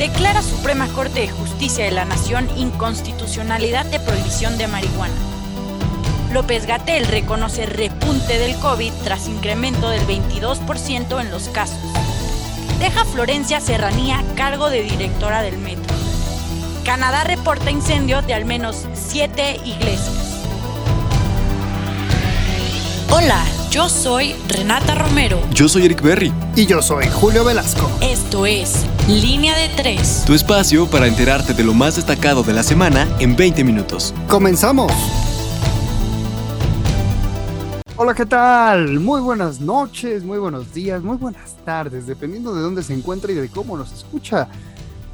Declara Suprema Corte de Justicia de la Nación inconstitucionalidad de prohibición de marihuana. López Gatel reconoce repunte del COVID tras incremento del 22% en los casos. Deja Florencia Serranía cargo de directora del metro. Canadá reporta incendio de al menos siete iglesias. Hola, yo soy Renata Romero. Yo soy Eric Berry. Y yo soy Julio Velasco. Esto es Línea de Tres. Tu espacio para enterarte de lo más destacado de la semana en 20 minutos. ¡Comenzamos! Hola, ¿qué tal? Muy buenas noches, muy buenos días, muy buenas tardes, dependiendo de dónde se encuentra y de cómo nos escucha.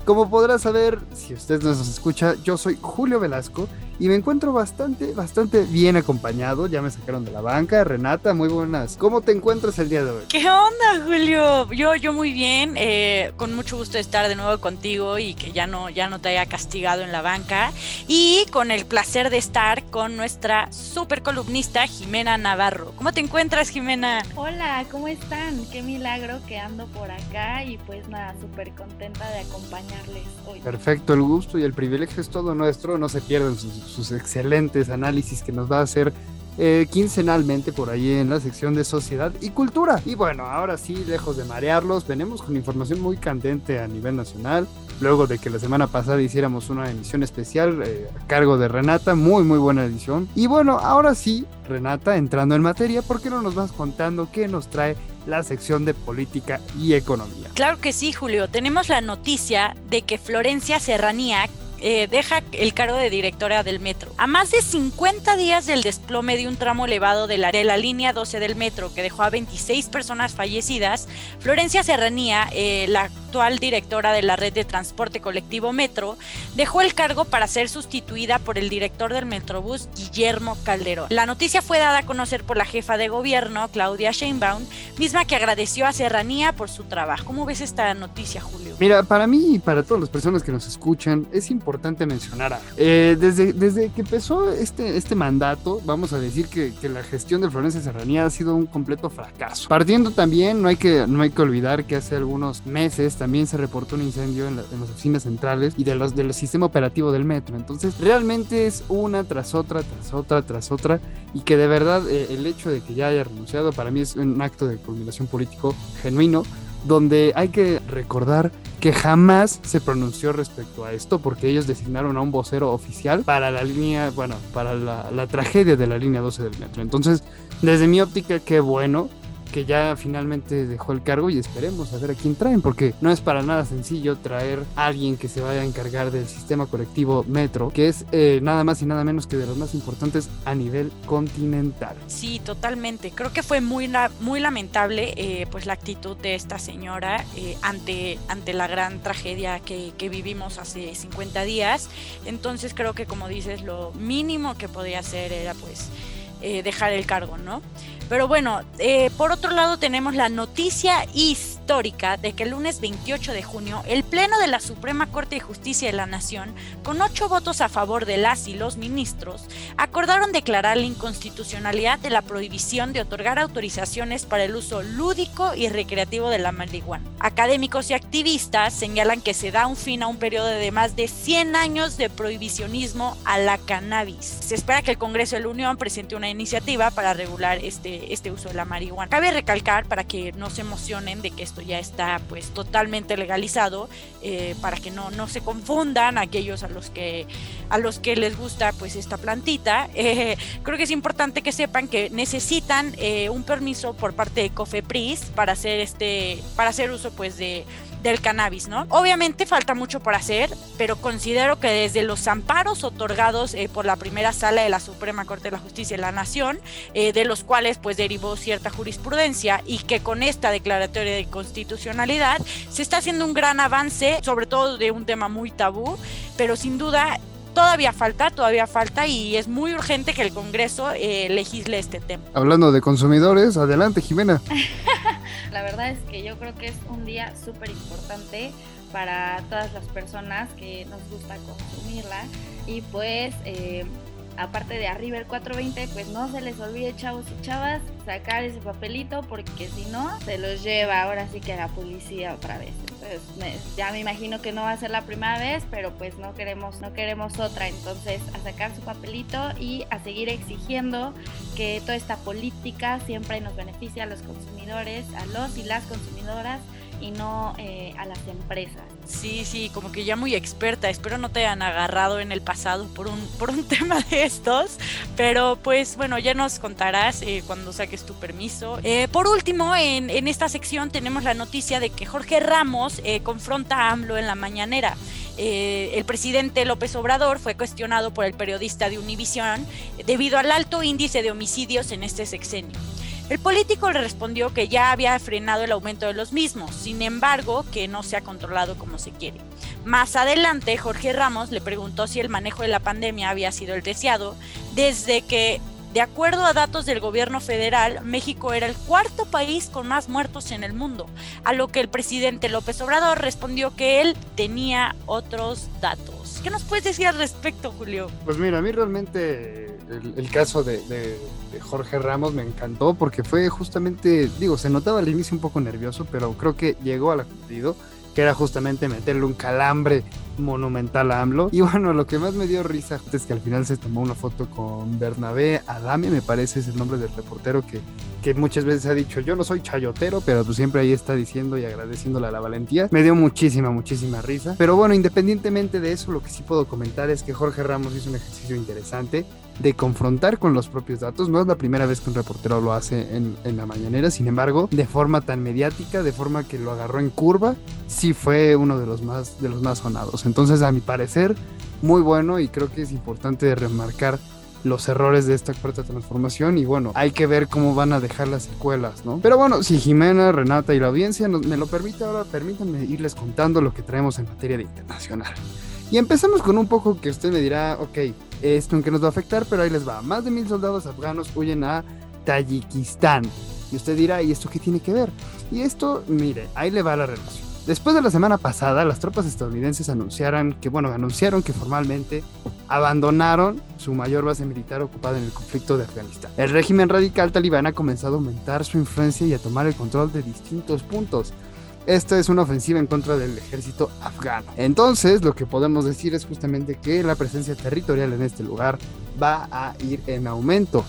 Como podrá saber, si usted nos escucha, yo soy Julio Velasco y me encuentro bastante, bastante bien acompañado. Ya me sacaron de la banca. Renata, muy buenas. ¿Cómo te encuentras el día de hoy? ¿Qué onda, Julio? Yo, yo muy bien. Eh, con mucho gusto de estar de nuevo contigo y que ya no, ya no te haya castigado en la banca. Y con el placer de estar con nuestra super columnista Jimena Navarro. ¿Cómo te encuentras, Jimena? Hola, ¿cómo están? Qué milagro que ando por acá y pues nada, súper contenta de acompañarles hoy. Perfecto, el gusto y el privilegio es todo nuestro. No se pierdan sus sus excelentes análisis que nos va a hacer eh, quincenalmente por ahí en la sección de sociedad y cultura. Y bueno, ahora sí, lejos de marearlos, venimos con información muy candente a nivel nacional. Luego de que la semana pasada hiciéramos una emisión especial eh, a cargo de Renata, muy muy buena edición. Y bueno, ahora sí, Renata, entrando en materia, ¿por qué no nos vas contando qué nos trae la sección de política y economía? Claro que sí, Julio. Tenemos la noticia de que Florencia Serranía, eh, deja el cargo de directora del metro. A más de 50 días del desplome de un tramo elevado de la, de la línea 12 del metro que dejó a 26 personas fallecidas, Florencia Serranía, eh, la actual directora de la red de transporte colectivo Metro, dejó el cargo para ser sustituida por el director del Metrobús, Guillermo Calderón. La noticia fue dada a conocer por la jefa de gobierno, Claudia Sheinbaum, misma que agradeció a Serranía por su trabajo. ¿Cómo ves esta noticia, Julio? Mira, para mí y para todas las personas que nos escuchan, es importante mencionar a, eh, desde, desde que empezó este, este mandato, vamos a decir que, que, la gestión de Florencia Serranía ha sido un completo fracaso. Partiendo también, no hay que, no hay que olvidar que hace algunos meses también se reportó un incendio en, la, en las oficinas centrales y de los del sistema operativo del metro. Entonces, realmente es una tras otra, tras otra, tras otra, y que de verdad eh, el hecho de que ya haya renunciado para mí es un acto de culminación político genuino donde hay que recordar que jamás se pronunció respecto a esto porque ellos designaron a un vocero oficial para la línea, bueno, para la, tragedia de la línea 12 del metro. Entonces, desde mi óptica, qué bueno que ya finalmente dejó el cargo y esperemos a ver a quién traen, porque no es para nada sencillo traer a alguien que se vaya a encargar del sistema colectivo Metro, que es eh, nada más y nada menos que de los más importantes a nivel continental. Sí, totalmente. Creo que fue muy, muy lamentable eh, pues la actitud de esta señora eh, ante, ante la gran tragedia que, que vivimos hace 50 días. Entonces creo que como dices, lo mínimo que podía hacer era pues eh, dejar el cargo, ¿no? Pero bueno, eh, por otro lado tenemos la noticia histórica de que el lunes 28 de junio el Pleno de la Suprema Corte de Justicia de la Nación, con ocho votos a favor de las y los ministros, acordaron declarar la inconstitucionalidad de la prohibición de otorgar autorizaciones para el uso lúdico y recreativo de la marihuana. Académicos y activistas señalan que se da un fin a un periodo de más de 100 años de prohibicionismo a la cannabis. Se espera que el Congreso de la Unión presente una iniciativa para regular este, este uso de la marihuana. Cabe recalcar para que no se emocionen de que esto ya está pues totalmente legalizado, eh, para que no, no se confundan aquellos a los que a los que les gusta pues esta plantita. Eh, creo que es importante que sepan que necesitan eh, un permiso por parte de Cofepris para hacer este para hacer uso pues de del cannabis, ¿no? Obviamente falta mucho por hacer, pero considero que desde los amparos otorgados eh, por la primera sala de la Suprema Corte de la Justicia de la Nación, eh, de los cuales pues derivó cierta jurisprudencia y que con esta declaratoria de constitucionalidad se está haciendo un gran avance, sobre todo de un tema muy tabú, pero sin duda todavía falta, todavía falta y es muy urgente que el Congreso eh, legisle este tema. Hablando de consumidores, adelante Jimena. La verdad es que yo creo que es un día súper importante para todas las personas que nos gusta consumirla. Y pues eh, aparte de arriba el 420, pues no se les olvide, chavos y chavas, sacar ese papelito porque si no, se los lleva ahora sí que la policía otra vez. Entonces, ya me imagino que no va a ser la primera vez, pero pues no queremos, no queremos otra. Entonces, a sacar su papelito y a seguir exigiendo que toda esta política siempre nos beneficie a los consumidores, a los y las consumidoras y no eh, a las empresas. Sí, sí, como que ya muy experta. Espero no te hayan agarrado en el pasado por un, por un tema de estos. Pero pues bueno, ya nos contarás eh, cuando saques tu permiso. Eh, por último, en, en, esta sección tenemos la noticia de que Jorge Ramos confronta a AMLO en la mañanera. el presidente López Obrador fue cuestionado por el periodista de Univisión debido al alto índice de homicidios en este sexenio. El político le respondió que ya había frenado el aumento de los mismos, sin embargo, que no se ha controlado como se quiere. Más adelante, Jorge Ramos le preguntó si el manejo de la pandemia había sido el deseado, desde que, de acuerdo a datos del gobierno federal, México era el cuarto país con más muertos en el mundo, a lo que el presidente López Obrador respondió que él tenía otros datos. ¿Qué nos puedes decir al respecto, Julio? Pues mira, a mí realmente el, caso de, Jorge Ramos me encantó porque fue justamente, digo, se notaba al inicio un poco nervioso, pero creo que llegó al cumplido, que era justamente meterle un calambre monumental a AMLO. Y bueno, lo que más me dio risa es que al final se tomó una foto con Bernabé Adame, me parece es el nombre del reportero que, que muchas veces ha dicho, yo no soy chayotero, pero pues siempre ahí está diciendo y agradeciéndole a la valentía. Me dio muchísima, muchísima risa. Pero bueno, independientemente de eso, lo que sí puedo comentar es que Jorge Ramos hizo un ejercicio interesante de confrontar con los propios datos. No es la primera vez que un reportero lo hace en, en, la mañanera, sin embargo, de forma tan mediática, de forma que lo agarró en curva, sí fue uno de los más, de los más sonados. Entonces, a mi parecer, muy bueno y creo que es importante remarcar los errores de esta cuarta transformación y bueno, hay que ver cómo van a dejar las secuelas, ¿no? Pero bueno, si Jimena, Renata y la audiencia me lo permite ahora, permítanme irles contando lo que traemos en materia de internacional. Y empezamos con un poco que usted me dirá, ok, esto en qué nos va a afectar, pero ahí les va. Más de mil soldados afganos huyen a Tayikistán. Y usted dirá, ¿y esto qué tiene que ver? Y esto, mire, ahí le va la relación. Después de la semana pasada, las tropas estadounidenses anunciaron que, bueno, anunciaron que formalmente abandonaron su mayor base militar ocupada en el conflicto de Afganistán. El régimen radical talibán ha comenzado a aumentar su influencia y a tomar el control de distintos puntos. Esta es una ofensiva en contra del ejército afgano. Entonces, lo que podemos decir es justamente que la presencia territorial en este lugar va a ir en aumento.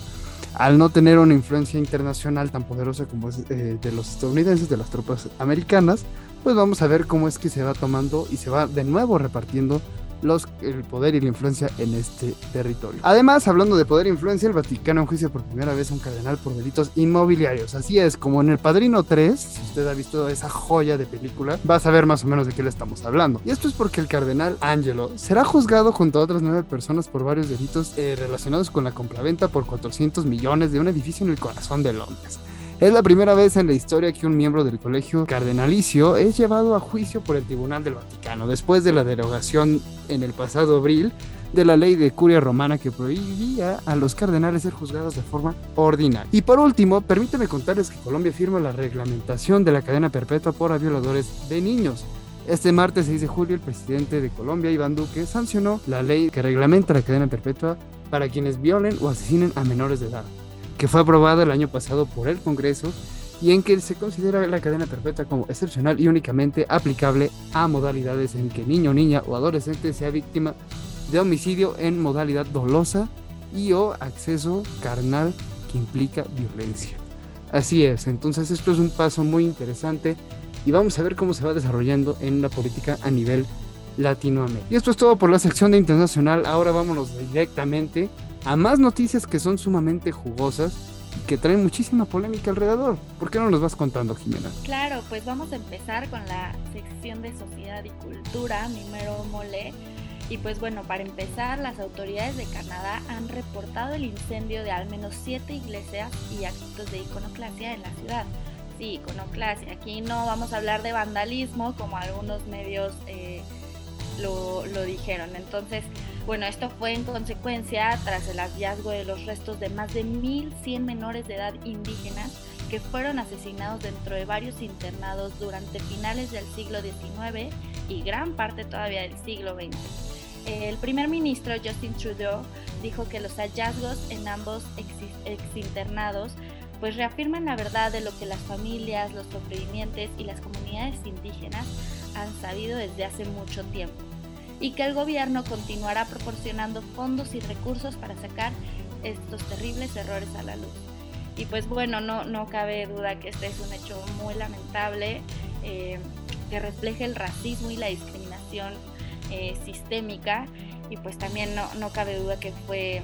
Al no tener una influencia internacional tan poderosa como es eh, de los estadounidenses, de las tropas americanas, pues vamos a ver cómo es que se va tomando y se va de nuevo repartiendo los, el poder y la influencia en este territorio. Además, hablando de poder e influencia, el Vaticano enjuicia por primera vez a un cardenal por delitos inmobiliarios. Así es, como en El Padrino 3, si usted ha visto esa joya de película, va a saber más o menos de qué le estamos hablando. Y esto es porque el cardenal Angelo será juzgado junto a otras nueve personas por varios delitos eh, relacionados con la compraventa por 400 millones de un edificio en el corazón de Londres. Es la primera vez en la historia que un miembro del colegio cardenalicio es llevado a juicio por el Tribunal del Vaticano, después de la derogación en el pasado abril de la ley de curia romana que prohibía a los cardenales ser juzgados de forma ordinaria. Y por último, permíteme contarles que Colombia firma la reglamentación de la cadena perpetua por violadores de niños. Este martes 6 de julio, el presidente de Colombia, Iván Duque, sancionó la ley que reglamenta la cadena perpetua para quienes violen o asesinen a menores de edad que fue aprobada el año pasado por el Congreso y en que se considera la cadena perpetua como excepcional y únicamente aplicable a modalidades en que niño, niña o adolescente sea víctima de homicidio en modalidad dolosa y o acceso carnal que implica violencia. Así es, entonces esto es un paso muy interesante y vamos a ver cómo se va desarrollando en la política a nivel Latinoamérica. Y esto es todo por la sección de internacional, ahora vámonos directamente a más noticias que son sumamente jugosas y que traen muchísima polémica alrededor. ¿Por qué no nos vas contando, Jimena? Claro, pues vamos a empezar con la sección de sociedad y cultura, mi mero mole. Y pues bueno, para empezar, las autoridades de Canadá han reportado el incendio de al menos siete iglesias y actos de iconoclasia en la ciudad. Sí, iconoclasia. Aquí no vamos a hablar de vandalismo como algunos medios eh, lo, lo dijeron. Entonces, bueno, esto fue en consecuencia tras el hallazgo de los restos de más de 1.100 menores de edad indígenas que fueron asesinados dentro de varios internados durante finales del siglo XIX y gran parte todavía del siglo XX. El primer ministro Justin Trudeau dijo que los hallazgos en ambos exinternados pues reafirman la verdad de lo que las familias, los sobrevivientes y las comunidades indígenas han sabido desde hace mucho tiempo y que el gobierno continuará proporcionando fondos y recursos para sacar estos terribles errores a la luz. Y pues bueno, no, no cabe duda que este es un hecho muy lamentable eh, que refleja el racismo y la discriminación eh, sistémica y pues también no, no cabe duda que fue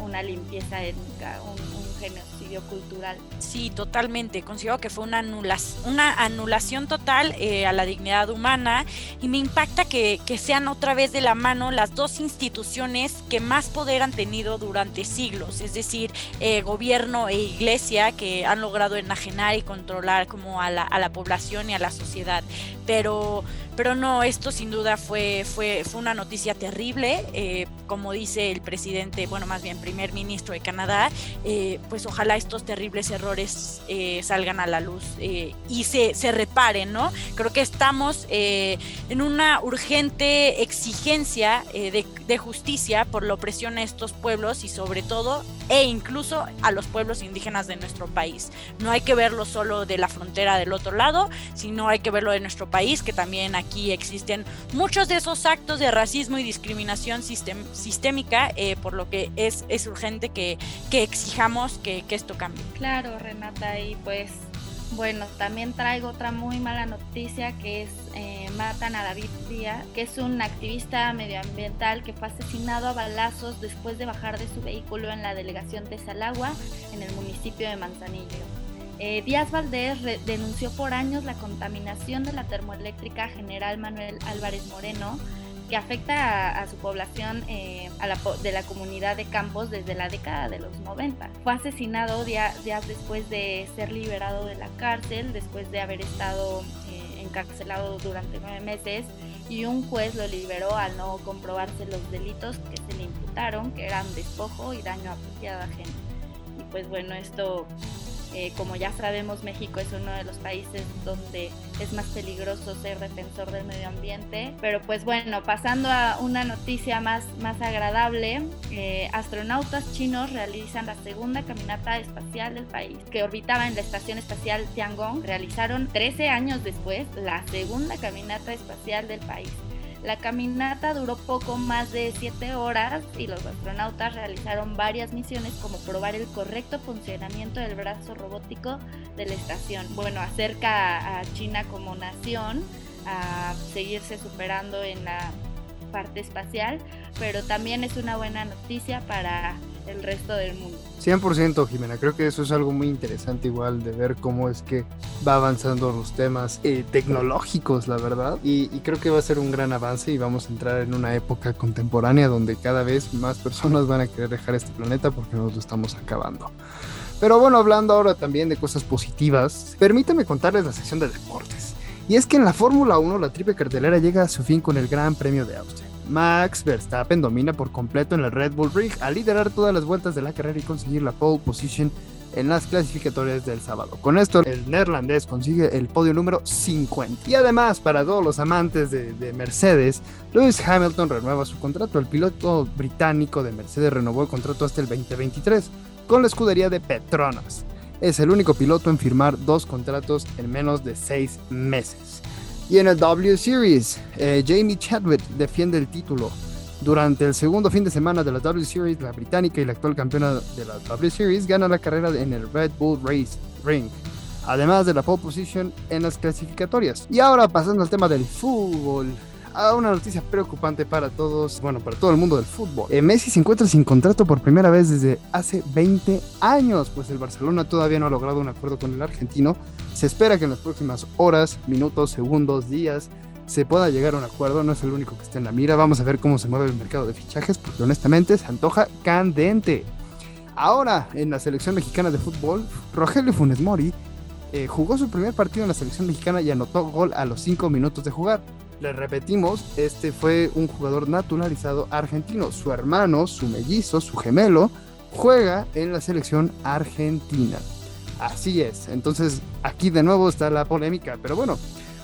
una limpieza étnica, un, genocidio cultural. Sí, totalmente. Considero que fue una, anulación, total eh, a la dignidad humana y me impacta que, que, sean otra vez de la mano las dos instituciones que más poder han tenido durante siglos, es decir, eh, gobierno e iglesia que han logrado enajenar y controlar como a la, a la población y a la sociedad. Pero pero no, esto sin duda fue, fue, fue una noticia terrible. Eh, como dice el presidente, bueno, más bien primer ministro de Canadá, eh, pues ojalá estos terribles errores eh, salgan a la luz y se, se, reparen, ¿no? Creo que estamos en una urgente exigencia de, de justicia por la opresión a estos pueblos y sobre todo e incluso a los pueblos indígenas de nuestro país. No hay que verlo solo de la frontera del otro lado, sino hay que verlo de nuestro país, que también aquí existen muchos de esos actos de racismo y discriminación sistémica, eh, por lo que es, es urgente que, que exijamos que, que esto cambie. Claro, Renata, y pues bueno, también traigo otra muy mala noticia que es eh, matan a David Díaz, que es un activista medioambiental que fue asesinado a balazos después de bajar de su vehículo en la delegación de Salagua, en el municipio de Manzanillo. Eh, Díaz Valdés denunció por años la contaminación de la termoeléctrica General Manuel Álvarez Moreno, que afecta a, su población eh, de la comunidad de Campos desde la década de los 90. Fue asesinado días, después de ser liberado de la cárcel, después de haber estado eh, encarcelado durante nueve meses y un juez lo liberó al no comprobarse los delitos que se le imputaron, que eran despojo y daño a propiedad ajena. Y pues bueno, esto eh, como ya sabemos, México es uno de los países donde es más peligroso ser defensor del medio ambiente. Pero pues bueno, pasando a una noticia más, más agradable, eh, astronautas chinos realizan la segunda caminata espacial del país, que orbitaba en la Estación Espacial Tiangong. Realizaron 13 años después la segunda caminata espacial del país. La caminata duró poco más de 7 horas y los astronautas realizaron varias misiones como probar el correcto funcionamiento del brazo robótico de la estación. Bueno, acerca a China como nación a seguirse superando en la parte espacial, pero también es una buena noticia para el resto del mundo. 100% Jimena, creo que eso es algo muy interesante igual de ver cómo es que va avanzando los temas eh, tecnológicos, la verdad, y, creo que va a ser un gran avance y vamos a entrar en una época contemporánea donde cada vez más personas van a querer dejar este planeta porque nos lo estamos acabando. Pero bueno, hablando ahora también de cosas positivas, permítame contarles la sección de deportes. Y es que en la Fórmula 1 la triple cartelera llega a su fin con el Gran Premio de Austria. Max Verstappen domina por completo en el Red Bull Ring al liderar todas las vueltas de la carrera y conseguir la pole position en las clasificatorias del sábado. Con esto, el neerlandés consigue el podio número 50. Y además, para todos los amantes de, de, Mercedes, Lewis Hamilton renueva su contrato. El piloto británico de Mercedes renovó el contrato hasta el 2023 con la escudería de Petronas. Es el único piloto en firmar dos contratos en menos de seis meses. Y en el W Series, eh, Jamie Chadwick defiende el título. Durante el segundo fin de semana de la W Series, la británica y la actual campeona de la W Series gana la carrera en el Red Bull Race Ring, además de la pole position en las clasificatorias. Y ahora pasando al tema del fútbol a una noticia preocupante para todos, bueno, para todo el mundo del fútbol. Eh, Messi se encuentra sin contrato por primera vez desde hace 20 años, pues el Barcelona todavía no ha logrado un acuerdo con el argentino. Se espera que en las próximas horas, minutos, segundos, días se pueda llegar a un acuerdo. No es el único que está en la mira. Vamos a ver cómo se mueve el mercado de fichajes, porque honestamente se antoja candente. Ahora, en la selección mexicana de fútbol, Rogelio Funes Mori eh, jugó su primer partido en la selección mexicana y anotó gol a los 5 minutos de jugar. Le repetimos, este fue un jugador naturalizado argentino. Su hermano, su mellizo, su gemelo, juega en la selección argentina. Así es. Entonces, aquí de nuevo está la polémica. Pero bueno,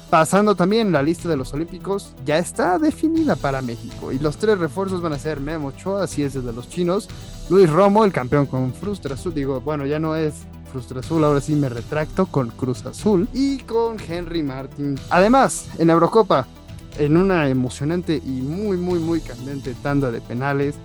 Pasando también la lista de los Olímpicos, ya está definida para México. Y los tres refuerzos van a ser Memo Ochoa, así es desde los chinos. Luis Romo, el campeón con Frustra Azul. Digo, bueno, ya no es Frustra Azul, ahora sí me retracto con Cruz Azul. Y con Henry Martin. Además, en la Eurocopa, en una emocionante y muy, muy, muy candente tanda de penales,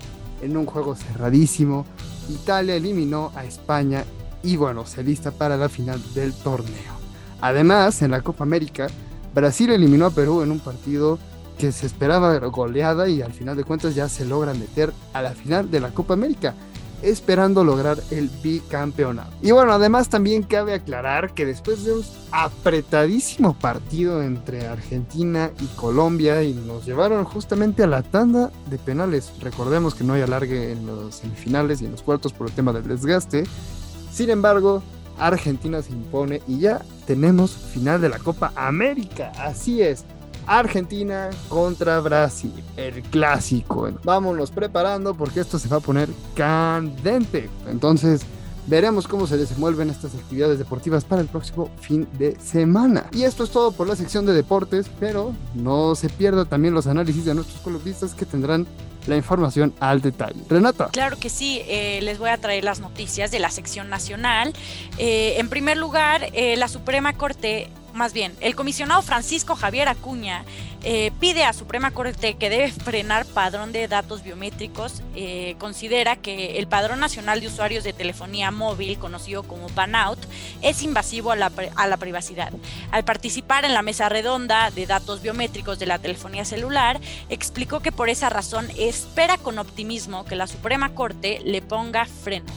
en un juego cerradísimo, Italia eliminó a España y bueno, se lista para la final del torneo. Además, en la Copa América, Brasil eliminó a Perú en un partido que se esperaba goleada y al final de cuentas ya se logra meter a la final de la Copa América, esperando lograr el bicampeonato. Y bueno, además también cabe aclarar que después de un apretadísimo partido entre Argentina y Colombia y nos llevaron justamente a la tanda de penales, recordemos que no hay alargue en los semifinales y en los cuartos por el tema del desgaste, sin embargo, Argentina se impone y ya tenemos final de la Copa América. Así es. Argentina contra Brasil, el clásico. Vámonos preparando porque esto se va a poner candente. Entonces, veremos cómo se desenvuelven estas actividades deportivas para el próximo fin de semana. Y esto es todo por la sección de deportes, pero no se pierda también los análisis de nuestros columnistas que tendrán la información al detalle. Renata. Claro que sí, eh, les voy a traer las noticias de la sección nacional. Eh, en primer lugar, eh, la Suprema Corte más bien, el comisionado Francisco Javier Acuña eh, pide a Suprema Corte que debe frenar padrón de datos biométricos. Eh, considera que el Padrón Nacional de Usuarios de Telefonía Móvil, conocido como PANOUT, es invasivo a la, a la privacidad. Al participar en la mesa redonda de datos biométricos de la telefonía celular, explicó que por esa razón espera con optimismo que la Suprema Corte le ponga freno.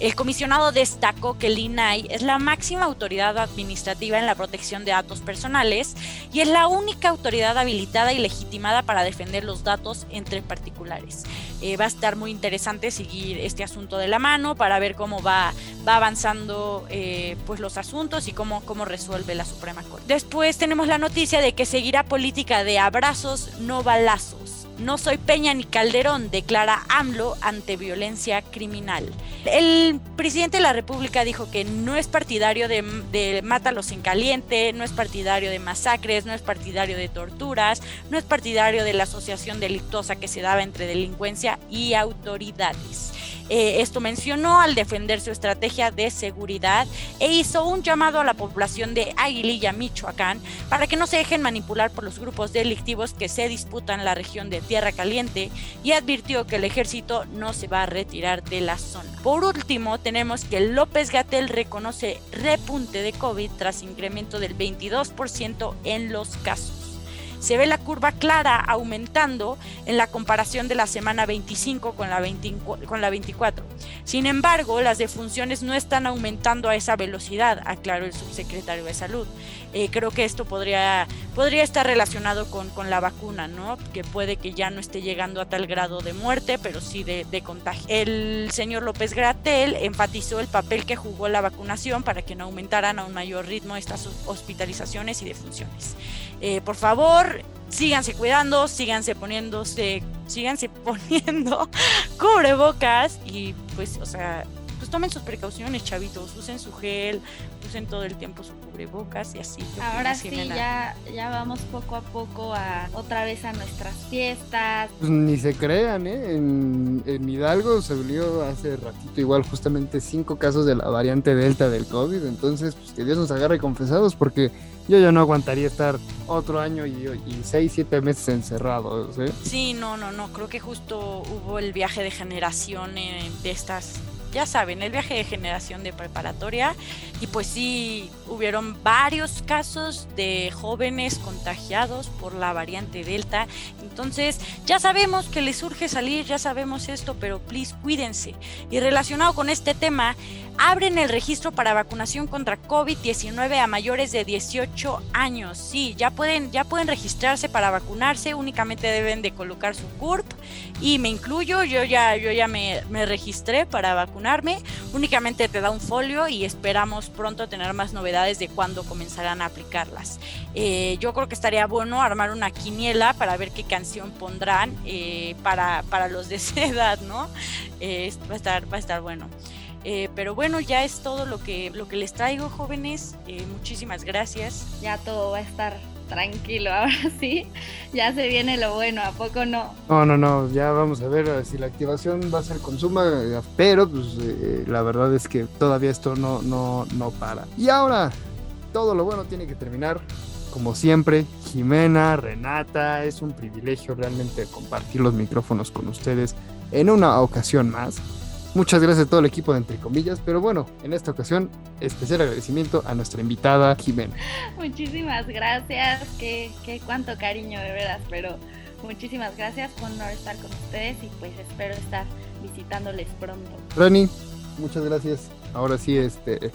El comisionado destacó que el INAI es la máxima autoridad administrativa en la protección de datos personales y es la única autoridad habilitada y legitimada para defender los datos entre particulares. Eh, va a estar muy interesante seguir este asunto de la mano para ver cómo va, va avanzando eh, pues los asuntos y cómo, cómo resuelve la Suprema Corte. Después tenemos la noticia de que seguirá política de abrazos, no balazos. No soy Peña ni Calderón, declara AMLO ante violencia criminal. El presidente de la República dijo que no es partidario de, de mátalos en caliente, no es partidario de masacres, no es partidario de torturas, no es partidario de la asociación delictuosa que se daba entre delincuencia y autoridades. Eh, esto mencionó al defender su estrategia de seguridad e hizo un llamado a la población de Aguililla, Michoacán, para que no se dejen manipular por los grupos delictivos que se disputan la región de Tierra Caliente y advirtió que el ejército no se va a retirar de la zona. Por último, tenemos que López Gatel reconoce repunte de COVID tras incremento del 22% en los casos se ve la curva clara aumentando en la comparación de la semana 25 con la, con la 24. Sin embargo, las defunciones no están aumentando a esa velocidad, aclaró el subsecretario de Salud. Eh, creo que esto podría, estar relacionado con, con, la vacuna, ¿no? Que puede que ya no esté llegando a tal grado de muerte, pero sí de, de contagio. El señor López Gratel enfatizó el papel que jugó la vacunación para que no aumentaran a un mayor ritmo estas hospitalizaciones y defunciones. Eh, por favor, síganse cuidando, síganse poniéndose, síganse poniendo cubrebocas y pues, o sea, pues tomen sus precauciones, chavitos, usen su gel, usen todo el tiempo su cubrebocas y así. Ahora sí, ya, ya vamos poco a poco a otra vez a nuestras fiestas. Pues ni se crean, ¿eh? En, en Hidalgo se volvió hace ratito igual justamente cinco casos de la variante Delta del COVID, entonces pues que Dios nos agarre confesados porque yo ya no aguantaría estar otro año y, y seis, siete meses encerrado. ¿sí? sí, no, no, no. Creo que justo hubo el viaje de generación eh, de estas ya saben, el viaje de generación de preparatoria y pues sí hubieron varios casos de jóvenes contagiados por la variante Delta. Entonces ya sabemos que les urge salir, ya sabemos esto, pero please cuídense. Y relacionado con este tema, abren el registro para vacunación contra COVID-19 a mayores de 18 años. Sí, ya pueden, ya pueden registrarse para vacunarse, únicamente deben de colocar su CURP y me incluyo, yo ya, yo ya me, me registré para vacunarme, únicamente te da un folio y esperamos pronto tener más novedades de cuándo comenzarán a aplicarlas. Eh, yo creo que estaría bueno armar una quiniela para ver qué canción pondrán eh, para, para los de esa edad, ¿no? Eh, va, a estar, va a estar bueno. Eh, pero bueno, ya es todo lo que, lo que les traigo, jóvenes. Eh, muchísimas gracias. Ya todo va a estar tranquilo, ahora sí, ya se viene lo bueno, ¿a poco no? No, no, no, ya vamos a ver eh, si la activación va a ser consuma, eh, pero pues eh, la verdad es que todavía esto no, no, no para. Y ahora, todo lo bueno tiene que terminar. Como siempre, Jimena, Renata, es un privilegio realmente compartir los micrófonos con ustedes en una ocasión más. Muchas gracias a todo el equipo de Entre Comillas, pero bueno, en esta ocasión, especial agradecimiento a nuestra invitada Jimena. Muchísimas gracias, qué, qué cuánto cariño de veras, pero muchísimas gracias, por no estar con ustedes y pues espero estar visitándoles pronto. Rani, muchas gracias. Ahora sí, este,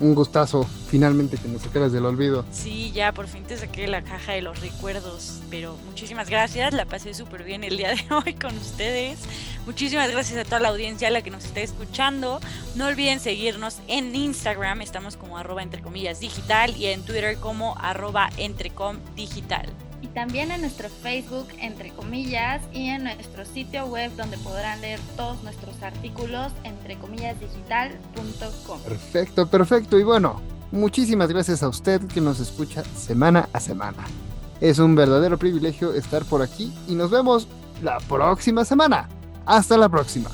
un gustazo finalmente que nos sacaras del olvido. Sí, ya por fin te saqué la caja de los recuerdos, pero muchísimas gracias, la pasé súper bien el día de hoy con ustedes. Muchísimas gracias a toda la audiencia a la que nos está escuchando. No olviden seguirnos en Instagram, estamos como arroba entre comillas digital y en Twitter como arroba entrecom digital también en nuestro Facebook, entre comillas, y en nuestro sitio web donde podrán leer todos nuestros artículos, entrecomillasdigital.com. Perfecto, perfecto. Y bueno, muchísimas gracias a usted que nos escucha semana a semana. Es un verdadero privilegio estar por aquí y nos vemos la próxima semana. Hasta la próxima.